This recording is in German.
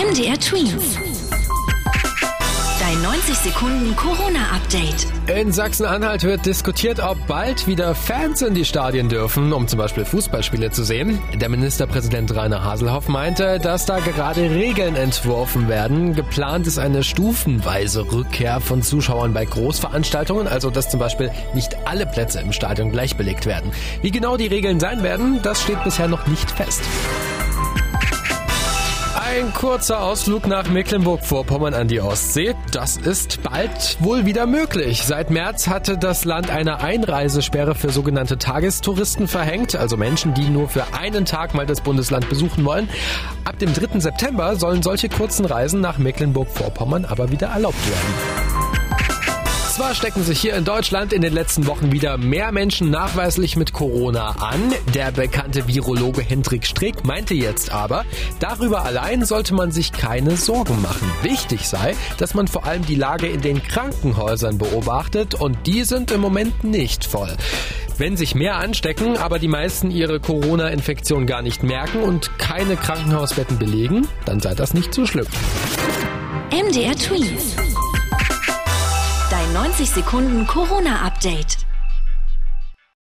MDR Twins. Dein 90 Sekunden Corona-Update. In Sachsen-Anhalt wird diskutiert, ob bald wieder Fans in die Stadien dürfen, um zum Beispiel Fußballspiele zu sehen. Der Ministerpräsident Rainer Haselhoff meinte, dass da gerade Regeln entworfen werden. Geplant ist eine stufenweise Rückkehr von Zuschauern bei Großveranstaltungen, also dass zum Beispiel nicht alle Plätze im Stadion gleich belegt werden. Wie genau die Regeln sein werden, das steht bisher noch nicht fest. Ein kurzer Ausflug nach Mecklenburg-Vorpommern an die Ostsee. Das ist bald wohl wieder möglich. Seit März hatte das Land eine Einreisesperre für sogenannte Tagestouristen verhängt, also Menschen, die nur für einen Tag mal das Bundesland besuchen wollen. Ab dem 3. September sollen solche kurzen Reisen nach Mecklenburg-Vorpommern aber wieder erlaubt werden. Zwar stecken sich hier in Deutschland in den letzten Wochen wieder mehr Menschen nachweislich mit Corona an. Der bekannte Virologe Hendrik Strick meinte jetzt aber, darüber allein sollte man sich keine Sorgen machen. Wichtig sei, dass man vor allem die Lage in den Krankenhäusern beobachtet und die sind im Moment nicht voll. Wenn sich mehr anstecken, aber die meisten ihre Corona-Infektion gar nicht merken und keine Krankenhausbetten belegen, dann sei das nicht so schlimm. MDR Tweet. 60 Sekunden Corona-Update.